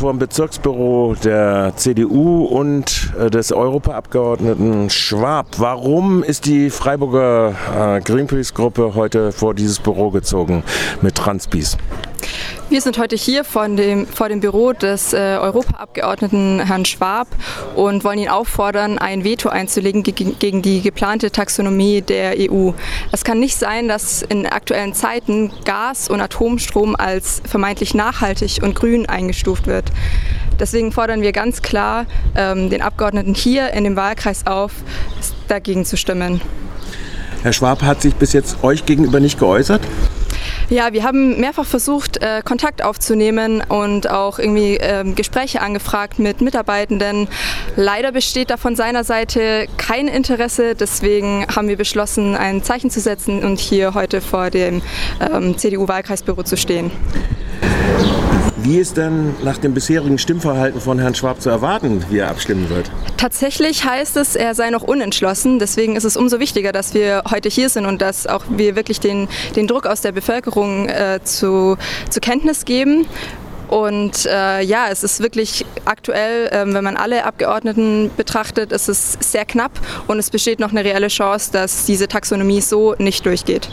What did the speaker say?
vor dem Bezirksbüro der CDU und äh, des Europaabgeordneten Schwab. Warum ist die Freiburger äh, Greenpeace-Gruppe heute vor dieses Büro gezogen mit Transpeace? Wir sind heute hier dem, vor dem Büro des äh, Europaabgeordneten Herrn Schwab und wollen ihn auffordern, ein Veto einzulegen gegen, gegen die geplante Taxonomie der EU. Es kann nicht sein, dass in aktuellen Zeiten Gas und Atomstrom als vermeintlich nachhaltig und grün eingestuft wird. Deswegen fordern wir ganz klar ähm, den Abgeordneten hier in dem Wahlkreis auf, dagegen zu stimmen. Herr Schwab hat sich bis jetzt euch gegenüber nicht geäußert? Ja, wir haben mehrfach versucht, äh, Kontakt aufzunehmen und auch irgendwie äh, Gespräche angefragt mit Mitarbeitenden. Leider besteht da von seiner Seite kein Interesse. Deswegen haben wir beschlossen, ein Zeichen zu setzen und hier heute vor dem ähm, CDU-Wahlkreisbüro zu stehen. Wie ist denn nach dem bisherigen Stimmverhalten von Herrn Schwab zu erwarten, wie er abstimmen wird? Tatsächlich heißt es, er sei noch unentschlossen. Deswegen ist es umso wichtiger, dass wir heute hier sind und dass auch wir wirklich den, den Druck aus der Bevölkerung äh, zu, zu Kenntnis geben. Und äh, ja, es ist wirklich aktuell, äh, wenn man alle Abgeordneten betrachtet, ist es sehr knapp und es besteht noch eine reelle Chance, dass diese Taxonomie so nicht durchgeht.